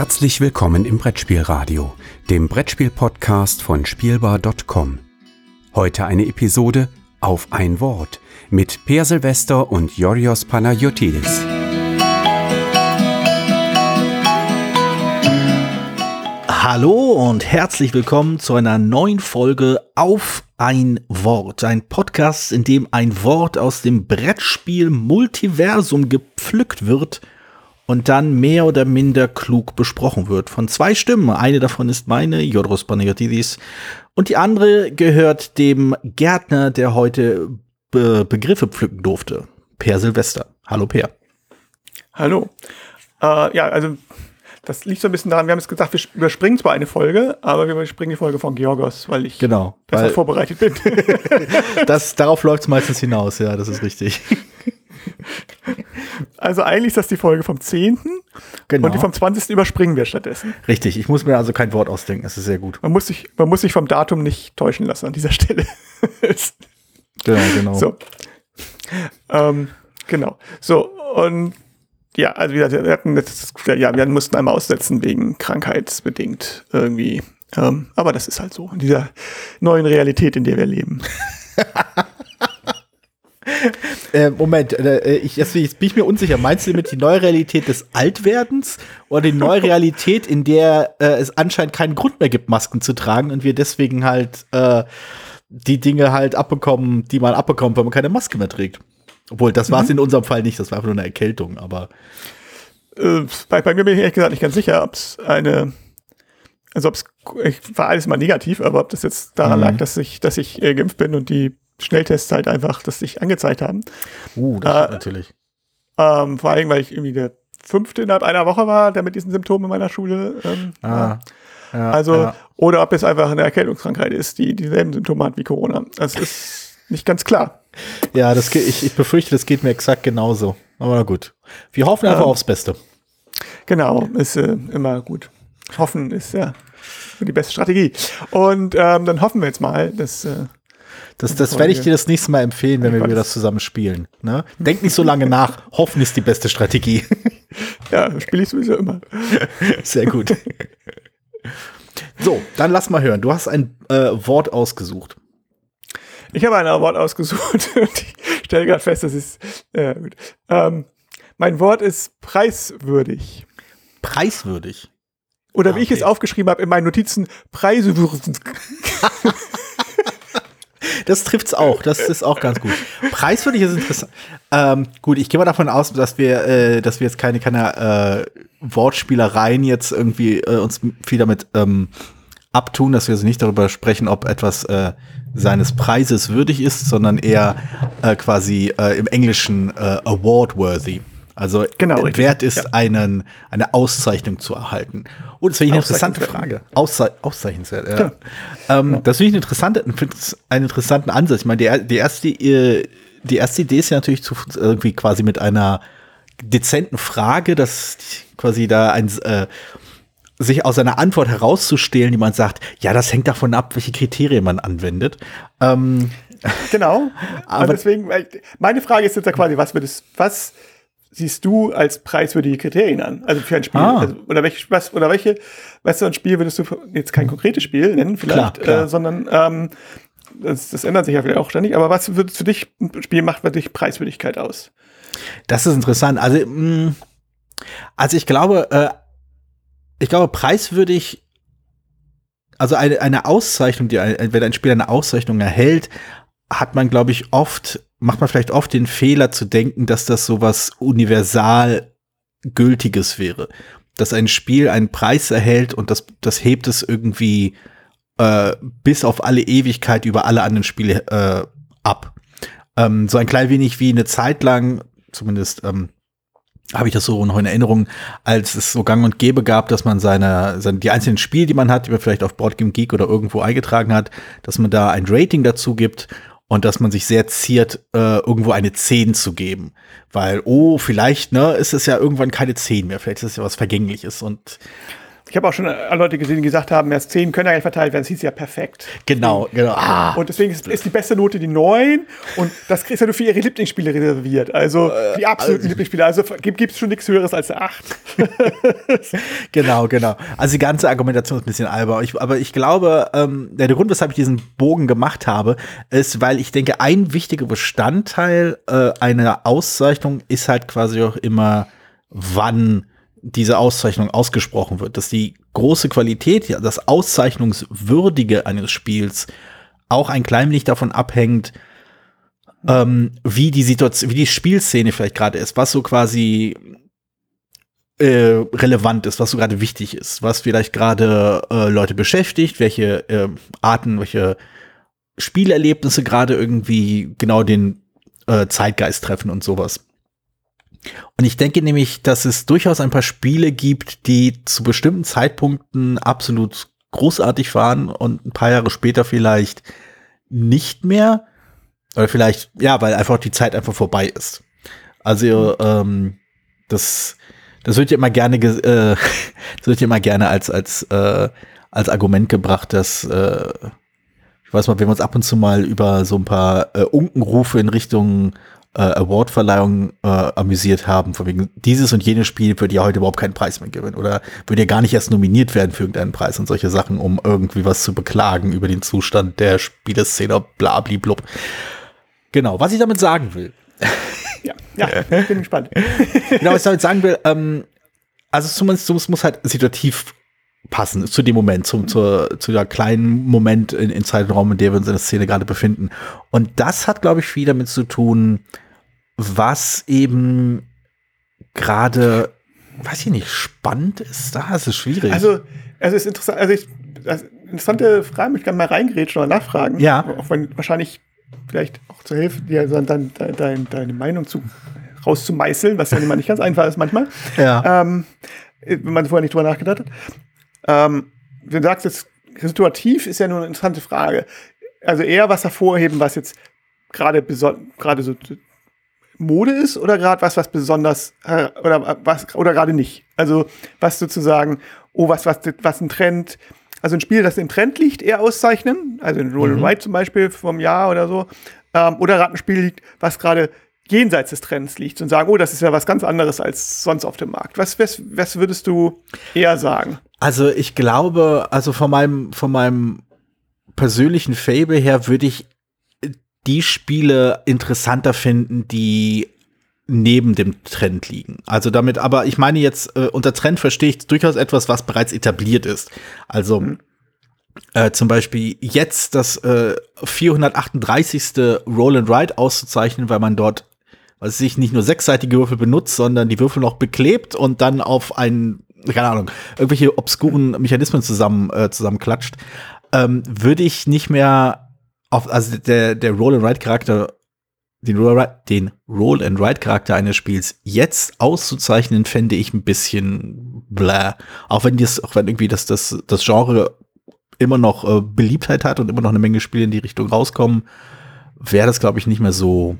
Herzlich willkommen im Brettspielradio, dem Brettspiel-Podcast von Spielbar.com. Heute eine Episode auf ein Wort mit Per Silvester und Yorios Panayotidis. Hallo und herzlich willkommen zu einer neuen Folge auf ein Wort. Ein Podcast, in dem ein Wort aus dem Brettspiel Multiversum gepflückt wird und dann mehr oder minder klug besprochen wird. Von zwei Stimmen. Eine davon ist meine, Jodros Panagiotidis. Und die andere gehört dem Gärtner, der heute Be Begriffe pflücken durfte. Per Silvester. Hallo Per. Hallo. Äh, ja, also das liegt so ein bisschen daran, wir haben jetzt gesagt, wir überspringen zwar eine Folge, aber wir überspringen die Folge von Georgos, weil ich genau, besser weil vorbereitet bin. das, darauf läuft es meistens hinaus, ja, das ist richtig. Also eigentlich ist das die Folge vom 10. Genau. Und die vom 20. überspringen wir stattdessen. Richtig, ich muss mir also kein Wort ausdenken, das ist sehr gut. Man muss sich, man muss sich vom Datum nicht täuschen lassen an dieser Stelle. genau, genau. So. Ähm, genau. So, und ja, also wir, hatten jetzt, ja, wir mussten einmal aussetzen wegen krankheitsbedingt irgendwie. Ähm, aber das ist halt so, in dieser neuen Realität, in der wir leben. Äh, Moment, äh, ich, jetzt bin ich mir unsicher. Meinst du damit die neue Realität des Altwerdens oder die neue Realität, in der äh, es anscheinend keinen Grund mehr gibt, Masken zu tragen und wir deswegen halt äh, die Dinge halt abbekommen, die man abbekommt, wenn man keine Maske mehr trägt? Obwohl, das war es mhm. in unserem Fall nicht, das war einfach nur eine Erkältung, aber. Äh, bei, bei, mir bin ich ehrlich gesagt nicht ganz sicher, ob es eine. Also ob es war alles mal negativ, aber ob das jetzt daran mhm. lag, dass ich, dass ich äh, geimpft bin und die Schnelltests halt einfach das sich angezeigt haben. Uh, das äh, natürlich. Ähm, vor allem, weil ich irgendwie der fünfte innerhalb einer Woche war, der mit diesen Symptomen in meiner Schule. Ähm, ah, ja, also, ja. oder ob es einfach eine Erkältungskrankheit ist, die dieselben Symptome hat wie Corona. Das ist nicht ganz klar. Ja, das ich, ich befürchte, das geht mir exakt genauso. Aber na gut. Wir hoffen einfach ähm, aufs Beste. Genau, ist äh, immer gut. Hoffen ist ja die beste Strategie. Und ähm, dann hoffen wir jetzt mal, dass äh, das, das werde ich dir das nächste Mal empfehlen, wenn wir wieder das zusammen spielen. Ne? Denk nicht so lange nach. Hoffen ist die beste Strategie. Ja, spiele ich sowieso immer. Sehr gut. So, dann lass mal hören. Du hast ein äh, Wort ausgesucht. Ich habe ein Wort ausgesucht und ich stelle gerade fest, das ist äh, gut. Ähm, mein Wort ist preiswürdig. Preiswürdig? Oder wie okay. ich es aufgeschrieben habe in meinen Notizen, preiswürdig. Das trifft's auch. Das ist auch ganz gut. Preiswürdig ist interessant. Ähm, gut, ich gehe mal davon aus, dass wir, äh, dass wir jetzt keine, keine äh, Wortspielereien jetzt irgendwie äh, uns viel damit ähm, abtun, dass wir also nicht darüber sprechen, ob etwas äh, seines Preises würdig ist, sondern eher äh, quasi äh, im Englischen äh, award-worthy. Also genau, wert ist, ja. einen, eine Auszeichnung zu erhalten. Und oh, das finde ich eine interessante Frage. Ausze auszeichnenswert, ja. ja. Ähm, ja. Das finde ich eine interessante, einen interessanten Ansatz. Ich meine, die, die, erste, äh, die erste Idee ist ja natürlich zu, irgendwie quasi mit einer dezenten Frage, dass quasi da ein äh, sich aus einer Antwort herauszustehlen, die man sagt, ja, das hängt davon ab, welche Kriterien man anwendet. Ähm, genau. Aber deswegen, meine Frage ist jetzt ja quasi, was wird es, was siehst du als preiswürdige Kriterien an? Also für ein Spiel. Ah. Also, oder welche, was, oder welche, weißt du, ein Spiel würdest du jetzt kein konkretes Spiel nennen, vielleicht, klar, klar. Äh, sondern ähm, das, das ändert sich ja vielleicht auch ständig, aber was würdest für dich ein Spiel macht wirklich Preiswürdigkeit aus? Das ist interessant. Also, mh, mm, also ich glaube, äh, ich glaube, preiswürdig, also eine, eine Auszeichnung, die, wenn ein Spiel eine Auszeichnung erhält, hat man, glaube ich, oft macht man vielleicht oft den Fehler zu denken, dass das sowas universal gültiges wäre. Dass ein Spiel einen Preis erhält und das, das hebt es irgendwie äh, bis auf alle Ewigkeit über alle anderen Spiele äh, ab. Ähm, so ein klein wenig wie eine Zeit lang, zumindest ähm, habe ich das so noch in Erinnerung, als es so gang und gäbe gab, dass man seine, seine die einzelnen Spiele, die man hat, die man vielleicht auf Boardgame Geek oder irgendwo eingetragen hat, dass man da ein Rating dazu gibt und dass man sich sehr ziert, äh, irgendwo eine 10 zu geben. Weil, oh, vielleicht, ne, ist es ja irgendwann keine 10 mehr, vielleicht ist es ja was Vergängliches und ich habe auch schon Leute gesehen, die gesagt haben, erst 10 können ja verteilt werden. Das hieß ja perfekt. Genau, genau. Ah. Und deswegen ist, ist, die beste Note die 9. Und das ist ja nur für ihre Lieblingsspiele reserviert. Also äh, die absoluten also, Lieblingsspiele. Also gibt es schon nichts Höheres als eine 8. genau, genau. Also die ganze Argumentation ist ein bisschen albern. Ich, aber ich glaube, ähm, der Grund, weshalb ich diesen Bogen gemacht habe, ist, weil ich denke, ein wichtiger Bestandteil äh, einer Auszeichnung ist halt quasi auch immer, wann diese Auszeichnung ausgesprochen wird, dass die große Qualität, ja, das Auszeichnungswürdige eines Spiels auch ein klein wenig davon abhängt, ähm, wie die Situation, wie die Spielszene vielleicht gerade ist, was so quasi äh, relevant ist, was so gerade wichtig ist, was vielleicht gerade äh, Leute beschäftigt, welche äh, Arten, welche Spielerlebnisse gerade irgendwie genau den äh, Zeitgeist treffen und sowas. Und ich denke nämlich, dass es durchaus ein paar Spiele gibt, die zu bestimmten Zeitpunkten absolut großartig waren und ein paar Jahre später vielleicht nicht mehr. Oder vielleicht, ja, weil einfach die Zeit einfach vorbei ist. Also, ähm, das, das wird ja immer gerne, äh, das wird ja immer gerne als, als, äh, als Argument gebracht, dass, äh, ich weiß mal, wenn wir uns ab und zu mal über so ein paar äh, Unkenrufe in Richtung äh, Awardverleihung äh, amüsiert haben, von wegen dieses und jenes Spiel würde ja heute überhaupt keinen Preis mehr gewinnen oder würde ja gar nicht erst nominiert werden für irgendeinen Preis und solche Sachen, um irgendwie was zu beklagen über den Zustand der Spieleszene, blablablub. Genau, was ich damit sagen will. Ja, ja, ich bin gespannt. genau, was ich damit sagen will, ähm, also zumindest es muss halt situativ passen zu dem Moment, zum, zur, zu der kleinen Moment in, in Zeitraum, in der wir uns in der Szene gerade befinden. Und das hat, glaube ich, viel damit zu tun, was eben gerade, weiß ich nicht, spannend ist. Da ist es schwierig. Also, es ist interessant, also ich, das, interessante Frage, ich kann mal reingrätschen oder nachfragen. Ja. Auch wenn wahrscheinlich vielleicht auch zu helfen, dir dann, dann, dein, deine Meinung zu, rauszumeißeln, was ja immer nicht ganz einfach ist manchmal. Ja. Ähm, wenn man vorher nicht drüber nachgedacht hat. Ähm, du sagst jetzt, situativ ist ja nur eine interessante Frage. Also eher was hervorheben, was jetzt gerade gerade so Mode ist oder gerade was, was besonders äh, oder was oder gerade nicht. Also was sozusagen, oh, was, was, was ein Trend, also ein Spiel, das im Trend liegt, eher auszeichnen, also ein Roll mhm. Ride zum Beispiel vom Jahr oder so, ähm, oder gerade ein Spiel liegt, was gerade jenseits des Trends liegt und sagen, oh, das ist ja was ganz anderes als sonst auf dem Markt. Was, was, was würdest du eher sagen? Also ich glaube, also von meinem, von meinem persönlichen Fable her würde ich die Spiele interessanter finden, die neben dem Trend liegen. Also damit, aber ich meine jetzt, äh, unter Trend verstehe ich durchaus etwas, was bereits etabliert ist. Also mhm. äh, zum Beispiel jetzt das äh, 438. Roll and Ride auszuzeichnen, weil man dort was sich nicht nur sechsseitige Würfel benutzt, sondern die Würfel noch beklebt und dann auf einen, keine Ahnung, irgendwelche obskuren Mechanismen zusammen, äh, zusammenklatscht, ähm, würde ich nicht mehr auf, also der, der Roll-and-Ride-Charakter, den Roll-and-Ride-Charakter eines Spiels jetzt auszuzeichnen, fände ich ein bisschen bläh. Auch wenn das, auch wenn irgendwie das, das, das Genre immer noch äh, Beliebtheit hat und immer noch eine Menge Spiele in die Richtung rauskommen, wäre das, glaube ich, nicht mehr so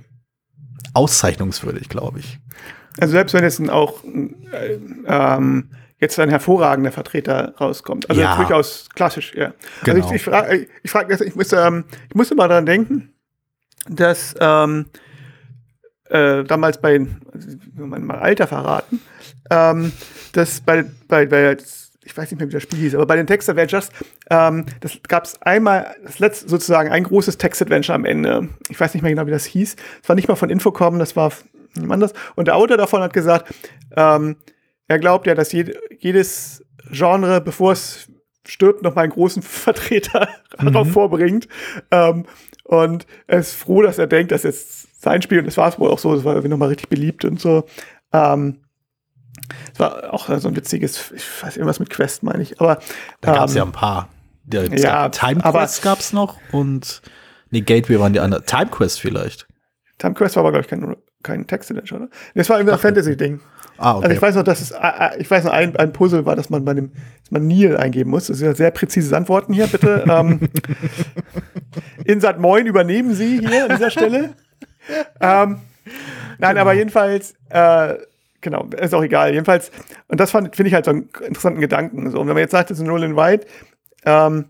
auszeichnungswürdig, glaube ich. Also selbst wenn jetzt auch äh, ähm, jetzt ein hervorragender Vertreter rauskommt. Also ja. durchaus klassisch, ja. Genau. Also ich, ich frage, ich, frag, ich, musste, ähm, ich musste mal daran denken, dass ähm, äh, damals bei, also, man mal Alter verraten, ähm, dass bei, bei, bei ich weiß nicht mehr, wie das Spiel hieß, aber bei den Text Adventures, ähm, das gab es einmal, das letzte sozusagen ein großes Text Adventure am Ende. Ich weiß nicht mehr genau, wie das hieß. Es war nicht mal von Infocom, das war jemand anders. Und der Autor davon hat gesagt, ähm, er glaubt ja, dass jed jedes Genre, bevor es stirbt, noch mal einen großen Vertreter mhm. darauf vorbringt. Ähm, und er ist froh, dass er denkt, dass jetzt sein Spiel, und das war es wohl auch so, das war irgendwie noch mal richtig beliebt und so, ähm, es war auch so ein witziges, ich weiß irgendwas mit Quest, meine ich. Aber da gab es ähm, ja ein paar. Der, ja, Time Quest gab es noch und nee, Gateway waren die anderen. Time Quest vielleicht. Time Quest war aber, glaube ich, kein, kein Text-Adventure, oder? Das war irgendwie ein Fantasy-Ding. Ah, okay. Also ich weiß noch, dass es, äh, äh, ich weiß noch, ein, ein Puzzle war, dass man bei dem, dass man Neil eingeben muss. Das sind ja sehr präzise Antworten hier, bitte. ähm, Insat Moin übernehmen Sie hier an dieser Stelle. ähm, nein, genau. aber jedenfalls, äh, genau, ist auch egal. Jedenfalls, und das finde ich halt so einen interessanten Gedanken. So, und wenn man jetzt sagt, das ist ein Roll and Ride, ähm,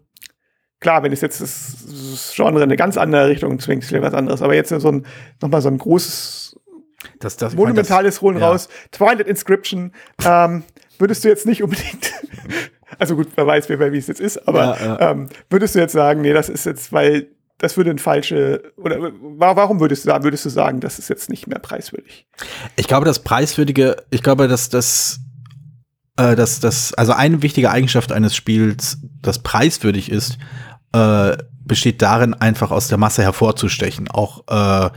klar, wenn es jetzt das Genre in eine ganz andere Richtung zwingt, ist was anderes. Aber jetzt so ein, nochmal so ein großes, das, das, monumentales Holen ja. raus. Twilight Inscription, ähm, würdest du jetzt nicht unbedingt, also gut, wer weiß, wer, wie es jetzt ist, aber ja, ja. Ähm, würdest du jetzt sagen, nee, das ist jetzt, weil das würde ein falsche, oder warum würdest du, würdest du sagen, das ist jetzt nicht mehr preiswürdig? Ich glaube, das Preiswürdige, ich glaube, dass das, äh, dass das, also eine wichtige Eigenschaft eines Spiels, das preiswürdig ist, äh, besteht darin, einfach aus der Masse hervorzustechen, auch äh,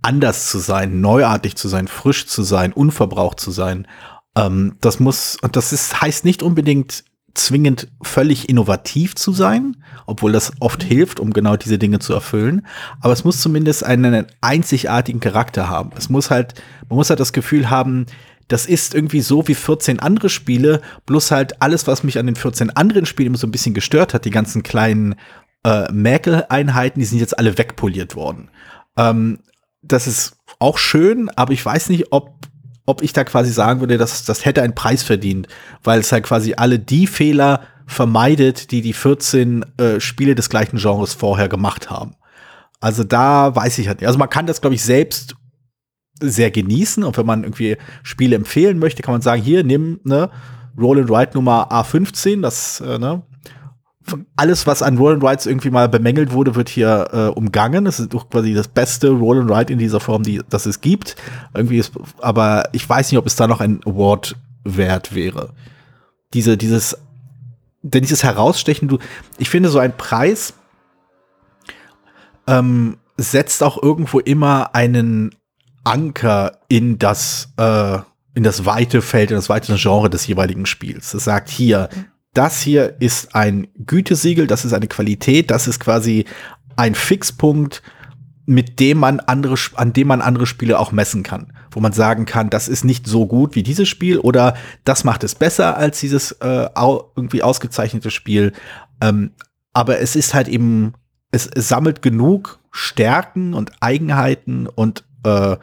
anders zu sein, neuartig zu sein, frisch zu sein, unverbraucht zu sein. Ähm, das muss, und das ist, heißt nicht unbedingt zwingend völlig innovativ zu sein, obwohl das oft hilft, um genau diese Dinge zu erfüllen. Aber es muss zumindest einen einzigartigen Charakter haben. Es muss halt, man muss halt das Gefühl haben, das ist irgendwie so wie 14 andere Spiele, bloß halt alles, was mich an den 14 anderen Spielen so ein bisschen gestört hat, die ganzen kleinen äh, Mäkel-Einheiten, die sind jetzt alle wegpoliert worden. Ähm, das ist auch schön, aber ich weiß nicht, ob, ob ich da quasi sagen würde, dass das hätte einen Preis verdient, weil es halt quasi alle die Fehler vermeidet, die die 14 äh, Spiele des gleichen Genres vorher gemacht haben. Also da weiß ich halt nicht. Also man kann das, glaube ich, selbst sehr genießen. Und wenn man irgendwie Spiele empfehlen möchte, kann man sagen, hier, nimm ne, Roll and Ride Nummer A15, das, äh, ne, alles, was an Roll and Rides irgendwie mal bemängelt wurde, wird hier äh, umgangen. Es ist doch quasi das beste Roll and Ride in dieser Form, die das es gibt. Irgendwie ist, aber ich weiß nicht, ob es da noch ein Award wert wäre. Diese, dieses, denn dieses Herausstechen, du, ich finde so ein Preis ähm, setzt auch irgendwo immer einen Anker in das, äh, in das weite Feld, in das weite Genre des jeweiligen Spiels. Es sagt hier, das hier ist ein Gütesiegel, das ist eine Qualität, das ist quasi ein Fixpunkt, mit dem man andere, an dem man andere Spiele auch messen kann, wo man sagen kann, das ist nicht so gut wie dieses Spiel oder das macht es besser als dieses äh, irgendwie ausgezeichnete Spiel. Ähm, aber es ist halt eben, es, es sammelt genug Stärken und Eigenheiten und äh,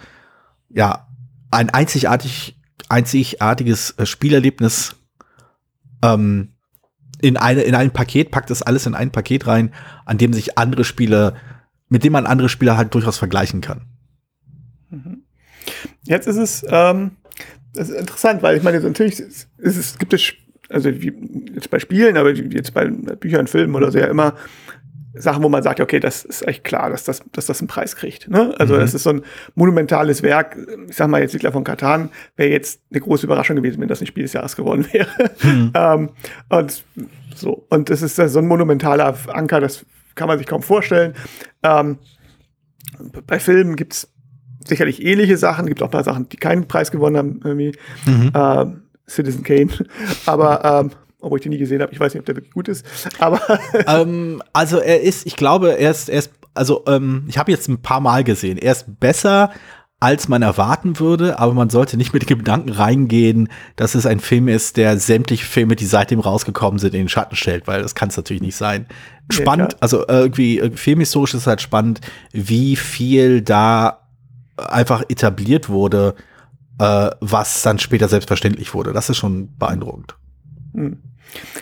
ja, ein einzigartig, einzigartiges äh, Spielerlebnis ähm, in, eine, in ein Paket, packt das alles in ein Paket rein, an dem sich andere Spiele, mit dem man andere Spieler halt durchaus vergleichen kann. Mhm. Jetzt ist es, ähm, ist interessant, weil ich meine, natürlich ist es, gibt es, also wie jetzt bei Spielen, aber jetzt bei Büchern, Filmen oder so ja immer Sachen, wo man sagt, okay, das ist echt klar, dass das, dass das einen Preis kriegt. Ne? Also mhm. das ist so ein monumentales Werk. Ich sag mal jetzt Siedler von Katan wäre jetzt eine große Überraschung gewesen, wenn das ein Spiel des Jahres geworden wäre. Mhm. ähm, und so und das ist so ein monumentaler Anker, das kann man sich kaum vorstellen. Ähm, bei Filmen gibt's sicherlich ähnliche Sachen, gibt auch ein paar Sachen, die keinen Preis gewonnen haben, irgendwie. Mhm. Ähm, Citizen Kane. Aber ähm, obwohl ich den nie gesehen habe. Ich weiß nicht, ob der wirklich gut ist. Aber ähm, also er ist, ich glaube, er ist, er ist also ähm, ich habe jetzt ein paar Mal gesehen. Er ist besser als man erwarten würde, aber man sollte nicht mit dem Gedanken reingehen, dass es ein Film ist, der sämtliche Filme, die seitdem rausgekommen sind, in den Schatten stellt, weil das kann es natürlich nicht sein. Spannend, ja, also irgendwie, irgendwie filmhistorisch ist halt spannend, wie viel da einfach etabliert wurde, äh, was dann später selbstverständlich wurde. Das ist schon beeindruckend. Hm.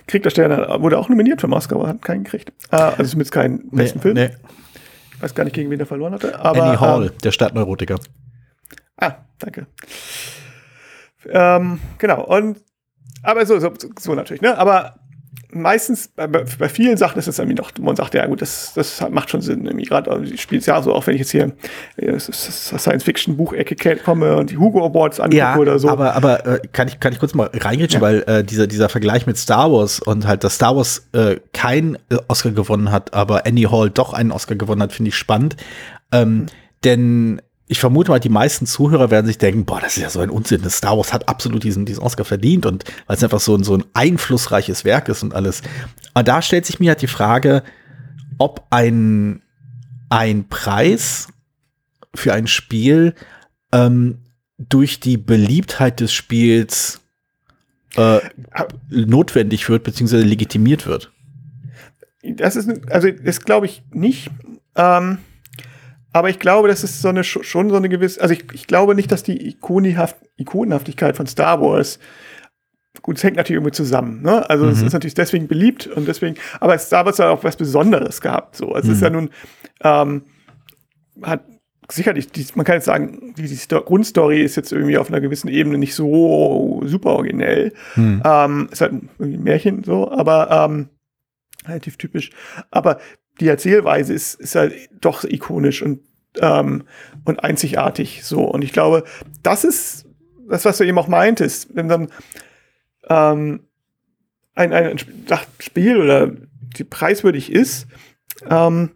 Kriegt der Stern wurde auch nominiert für Oscar, aber hat keinen gekriegt. Äh, also zumindest keinen besten nee, Film. Nee. Ich weiß gar nicht, gegen wen er verloren hatte. Aber, Annie Hall, ähm, der Stadtneurotiker. Ah, danke. Ähm, genau, und aber so, so, so natürlich, ne? Aber meistens, bei, bei vielen Sachen ist es irgendwie doch, man sagt, ja gut, das, das macht schon Sinn. Irgendwie gerade, also ich spiele es ja so, auch wenn ich jetzt hier äh, Science-Fiction-Buchecke komme und die Hugo Awards angucke ja, oder so. Aber, aber äh, kann, ich, kann ich kurz mal reingritschen, ja. weil äh, dieser, dieser Vergleich mit Star Wars und halt, dass Star Wars äh, keinen Oscar gewonnen hat, aber Annie Hall doch einen Oscar gewonnen hat, finde ich spannend. Ähm, mhm. Denn ich vermute mal, die meisten Zuhörer werden sich denken, boah, das ist ja so ein Unsinn. Das Star Wars hat absolut diesen, diesen Oscar verdient und weil es einfach so ein, so ein einflussreiches Werk ist und alles. Aber da stellt sich mir halt die Frage, ob ein, ein Preis für ein Spiel ähm, durch die Beliebtheit des Spiels äh, notwendig wird, beziehungsweise legitimiert wird. Das ist, also das glaube ich nicht. Ähm Aber ich glaube, das ist so eine, schon so eine gewisse, also ich, ich glaube nicht, dass die Ikonihaft, Ikonenhaftigkeit von Star Wars gut, es hängt natürlich irgendwie zusammen. Ne? Also es mhm. ist natürlich deswegen beliebt und deswegen, aber Star Wars hat auch was Besonderes gehabt. So, also mhm. es ist ja mhm. nun ähm, hat sicherlich, die, man kann jetzt sagen, die, die Grundstory ist jetzt irgendwie auf einer gewissen Ebene nicht so super originell. Mhm. Ähm, ist halt ein Märchen so, aber ähm, relativ typisch. Aber die Erzählweise ist, ist halt doch ikonisch und ähm, und einzigartig so. Und ich glaube, das ist das, was du eben auch meintest. Wenn dann ähm, ein, ein Spiel oder die preiswürdig ist, ähm,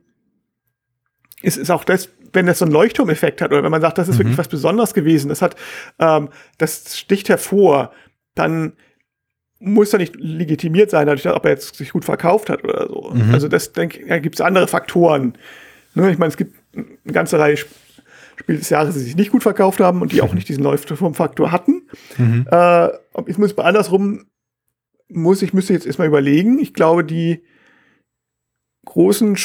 ist, ist auch das, wenn das so einen Leuchtturmeffekt hat oder wenn man sagt, das ist mhm. wirklich was Besonderes gewesen, das hat, ähm, das sticht hervor, dann muss er nicht legitimiert sein, dadurch, ob er jetzt sich gut verkauft hat oder so. Mhm. Also das denke da gibt es andere Faktoren. Ne? Ich meine, es gibt eine ganze Reihe Spiele des Jahres, die sich nicht gut verkauft haben und die auch nicht diesen Leuchtturmfaktor hatten. Mhm. Äh, ich muss andersrum muss ich müsste jetzt erstmal überlegen. Ich glaube, die großen,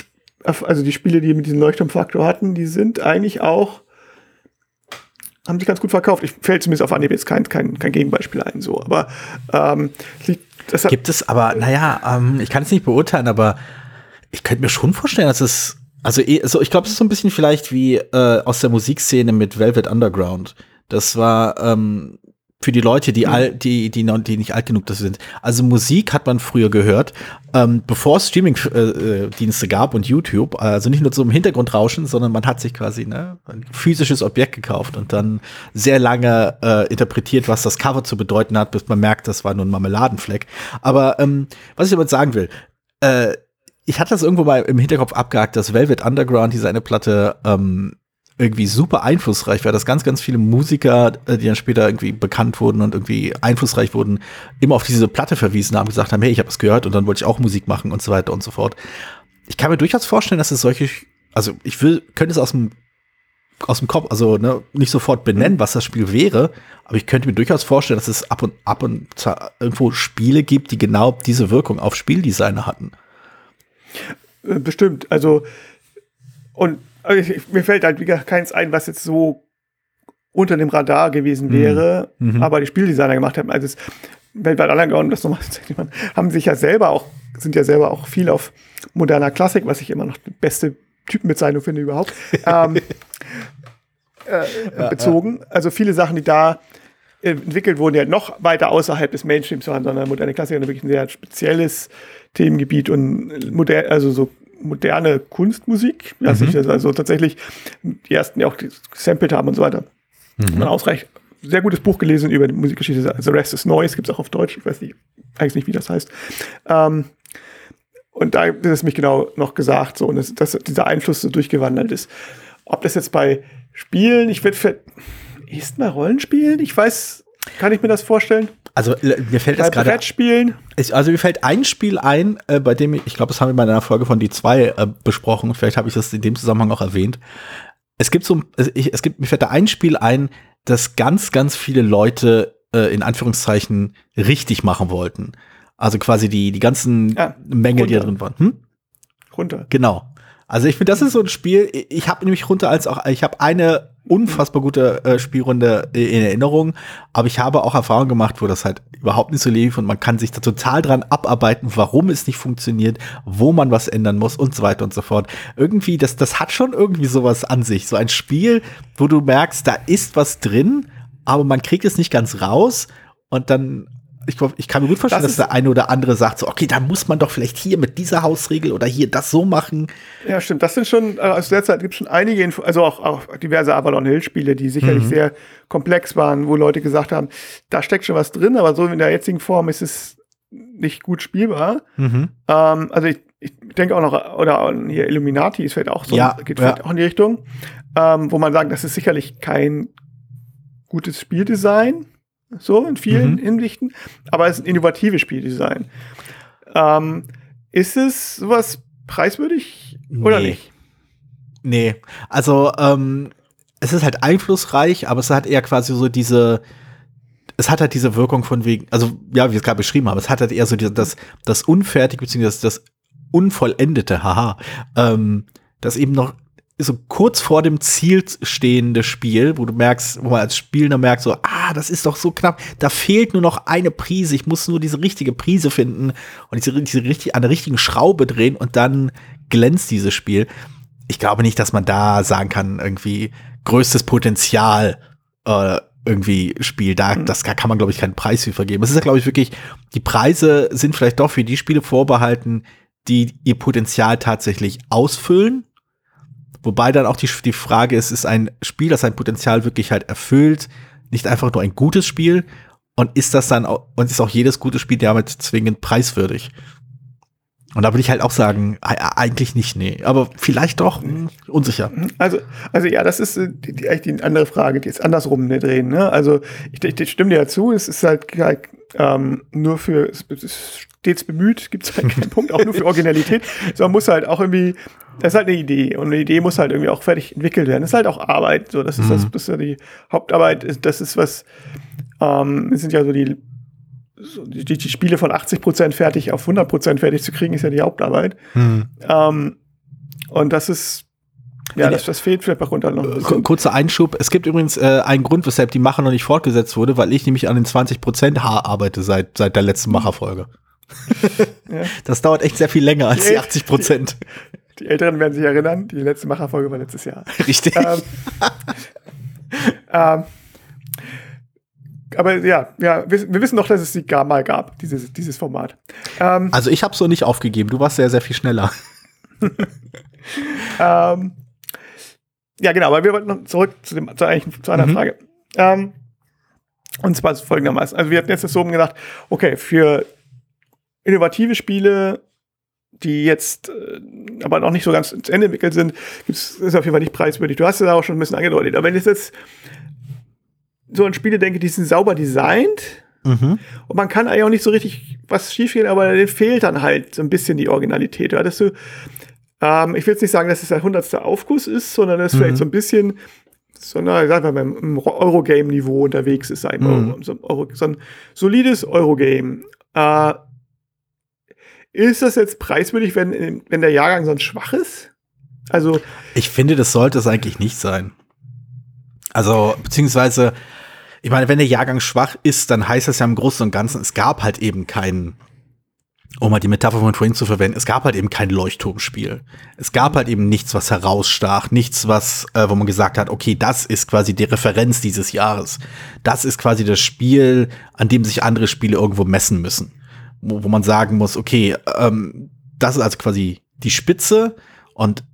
also die Spiele, die mit diesem Leuchtturmfaktor hatten, die sind eigentlich auch haben sich ganz gut verkauft. Ich fällt zumindest auf Anhieb jetzt kein, kein, kein Gegenbeispiel ein, so. Aber ähm, das gibt es aber, naja, ähm, ich kann es nicht beurteilen, aber ich könnte mir schon vorstellen, dass es also, also ich glaube, es ist so ein bisschen vielleicht wie äh, aus der Musikszene mit Velvet Underground. Das war ähm, für die Leute, die, all, die, die, die nicht alt genug sind. Also Musik hat man früher gehört, ähm, bevor es Streaming-Dienste äh, gab und YouTube. Also nicht nur zum Hintergrundrauschen, sondern man hat sich quasi ne, ein physisches Objekt gekauft und dann sehr lange äh, interpretiert, was das Cover zu bedeuten hat, bis man merkt, das war nur ein Marmeladenfleck. Aber ähm, was ich damit sagen will, äh, ich hatte das irgendwo mal im Hinterkopf abgehakt, dass Velvet Underground, diese eine Platte, ähm, irgendwie super einflussreich war, dass ganz, ganz viele Musiker, äh, die dann später irgendwie bekannt wurden und irgendwie einflussreich wurden, immer auf diese Platte verwiesen haben, gesagt haben, hey, ich habe es gehört und dann wollte ich auch Musik machen und so weiter und so fort. Ich kann mir durchaus vorstellen, dass es solche, also ich will, könnte es aus dem aus dem Kopf, also ne, nicht sofort benennen, was das Spiel wäre, aber ich könnte mir durchaus vorstellen, dass es ab und ab und zu irgendwo Spiele gibt, die genau diese Wirkung auf Spieldesigner hatten. Äh, bestimmt. Also, und also ich, mir fällt halt wieder keins ein, was jetzt so unter dem Radar gewesen mhm. wäre, mhm. aber die Spieldesigner gemacht haben. Also, es, weltweit Underground, das nochmal, haben sich ja selber auch, sind ja selber auch viel auf moderner Klassik, was ich immer noch die beste Typenbezeichnung finde überhaupt, ähm, äh, ja, bezogen. Ja. Also viele Sachen, die da entwickelt wurden, ja noch weiter außerhalb des Mainstreams waren, sondern moderne Klassik ist wirklich ein sehr spezielles Themengebiet und modern, also so moderne Kunstmusik, mhm. ich, also tatsächlich die ersten, die auch gesampelt haben und so weiter. Mhm. Man ausreicht. Sehr gutes Buch gelesen über die Musikgeschichte. The Rest is Noise gibt es auch auf Deutsch. Ich weiß nicht, eigentlich nicht, wie das heißt. Ähm, und da ist es mich genau noch gesagt, so, und das, dass dieser Einfluss so durchgewandert ist. Ob das jetzt bei Spielen, ich würde ist mal Rollenspielen? Ich weiß, kann ich mir das vorstellen? Also mir fällt das gerade. Brettspielen. Also mir fällt ein Spiel ein, äh, bei dem ich, ich glaube, das haben wir bei einer Folge von die 2 äh, besprochen. Vielleicht habe ich das in dem Zusammenhang auch erwähnt. Es gibt so, ich, es gibt mir fällt da ein Spiel ein, das ganz, ganz viele Leute äh, in Anführungszeichen richtig machen wollten. Also quasi die die ganzen ja, Mängel, die da drin waren. Hm? Runter. Genau. Also ich finde, das ist so ein Spiel. Ich habe nämlich runter als auch, ich habe eine unfassbar gute äh, Spielrunde in Erinnerung, aber ich habe auch Erfahrungen gemacht, wo das halt überhaupt nicht so lief und man kann sich da total dran abarbeiten, warum es nicht funktioniert, wo man was ändern muss und so weiter und so fort. Irgendwie, das, das hat schon irgendwie sowas an sich. So ein Spiel, wo du merkst, da ist was drin, aber man kriegt es nicht ganz raus und dann ich, ich kann mir gut vorstellen, das dass der eine oder andere sagt so, okay, da muss man doch vielleicht hier mit dieser Hausregel oder hier das so machen. Ja, stimmt. Das sind schon, äh, aus der Zeit gibt es schon einige, Info also auch, auch diverse Avalon Hill Spiele, die sicherlich mhm. sehr komplex waren, wo Leute gesagt haben, da steckt schon was drin, aber so in der jetzigen Form ist es nicht gut spielbar. Mhm. Ähm, also ich, ich denke auch noch, oder hier Illuminati ist vielleicht auch so, ja, geht vielleicht ja. auch in die Richtung, ähm, wo man sagt, das ist sicherlich kein gutes Spieldesign so in vielen mhm. Hinsichten, aber es ist ein innovatives Spieldesign. Ähm, ist es sowas preiswürdig nee. oder nicht? Nee, also ähm, es ist halt einflussreich, aber es hat eher quasi so diese, es hat halt diese Wirkung von wegen, also ja, wie ich es gerade beschrieben habe, es hat halt eher so diese, das, das unfertig beziehungsweise das, das unvollendete, haha, ähm, das eben noch so kurz vor dem Ziel stehende Spiel, wo du merkst, wo man als Spielender merkt, so, ah, das ist doch so knapp, da fehlt nur noch eine Prise, ich muss nur diese richtige Prise finden und diese, diese richtig, an der richtigen Schraube drehen und dann glänzt dieses Spiel. Ich glaube nicht, dass man da sagen kann, irgendwie größtes Potenzial äh, irgendwie Spiel. Da, mhm. das kann man, glaube ich, keinen Preis für vergeben. Es ist ja, glaube ich, wirklich, die Preise sind vielleicht doch für die Spiele vorbehalten, die ihr Potenzial tatsächlich ausfüllen Wobei dann auch die, die Frage ist, ist ein Spiel, das sein Potenzial wirklich halt erfüllt, nicht einfach nur ein gutes Spiel? Und ist das dann auch, und ist auch jedes gute Spiel damit zwingend preiswürdig? Und da würde ich halt auch sagen, eigentlich nicht, nee. Aber vielleicht doch, mh, hm, unsicher. Also, also ja, das ist äh, die, die, eigentlich die andere Frage, die jetzt andersrum ne, drehen. Ne? Also ich, ich, ich stimme dir ja zu, es ist halt, halt ähm, nur für, es ist stets bemüht, gibt es halt keinen Punkt, auch nur für Originalität, sondern muss halt auch irgendwie das ist halt eine Idee und eine Idee muss halt irgendwie auch fertig entwickelt werden. Das ist halt auch Arbeit. So, das ist mhm. das, das ist ja die Hauptarbeit. Das ist was, ähm, es sind ja so die, so die, die, Spiele von 80 Prozent fertig auf 100 Prozent fertig zu kriegen, ist ja die Hauptarbeit. Mhm. Ähm, und das ist, ja, das, das fehlt vielleicht runter noch. Kurzer Einschub. Es gibt übrigens äh, einen Grund, weshalb die Macher noch nicht fortgesetzt wurde, weil ich nämlich an den 20 Prozent Haar arbeite seit, seit der letzten Macherfolge. ja. Das dauert echt sehr viel länger als die 80 Prozent. Die Älteren werden sich erinnern, die letzte Macherfolge war letztes Jahr. Richtig. Ähm, ähm, aber ja, ja, wir, wir, wissen doch, dass es sie gar mal gab, dieses, dieses Format. Ähm, also ich habe so nicht aufgegeben. Du warst sehr, sehr viel schneller. ähm, ja, genau, aber wir wollten noch zurück zu, dem, zu, eigentlich, zu einer mhm. Frage. Ähm, und zwar folgendermaßen. Also wir hatten jetzt das so umgedacht, okay, für innovative Spiele die jetzt äh, aber noch nicht so ganz ins Ende entwickelt sind, gibt's, ist auf jeden Fall nicht preiswürdig. Du hast es auch schon ein bisschen angedeutet. Aber wenn ich jetzt so an Spiele denke, die sind sauber designt mhm. und man kann eigentlich auch nicht so richtig was schiefgehen, aber denen fehlt dann halt so ein bisschen die Originalität. Hattest du, ähm, ich will jetzt nicht sagen, dass es der hundertste Aufguss ist, sondern dass mhm. vielleicht so ein bisschen so, na, sagen wir mal, im Eurogame-Niveau unterwegs ist, ein mhm. so, ein Euro, so ein solides Eurogame. Äh, ist das jetzt preiswürdig, wenn, wenn der Jahrgang sonst schwach ist? Also. Ich finde, das sollte es eigentlich nicht sein. Also, beziehungsweise, ich meine, wenn der Jahrgang schwach ist, dann heißt das ja im Großen und Ganzen, es gab halt eben keinen, um mal die Metapher von vorhin zu verwenden, es gab halt eben kein Leuchtturmspiel. Es gab halt eben nichts, was herausstach, nichts, was, äh, wo man gesagt hat, okay, das ist quasi die Referenz dieses Jahres. Das ist quasi das Spiel, an dem sich andere Spiele irgendwo messen müssen wo, wo man sagen muss, okay, ähm, das ist also quasi die Spitze und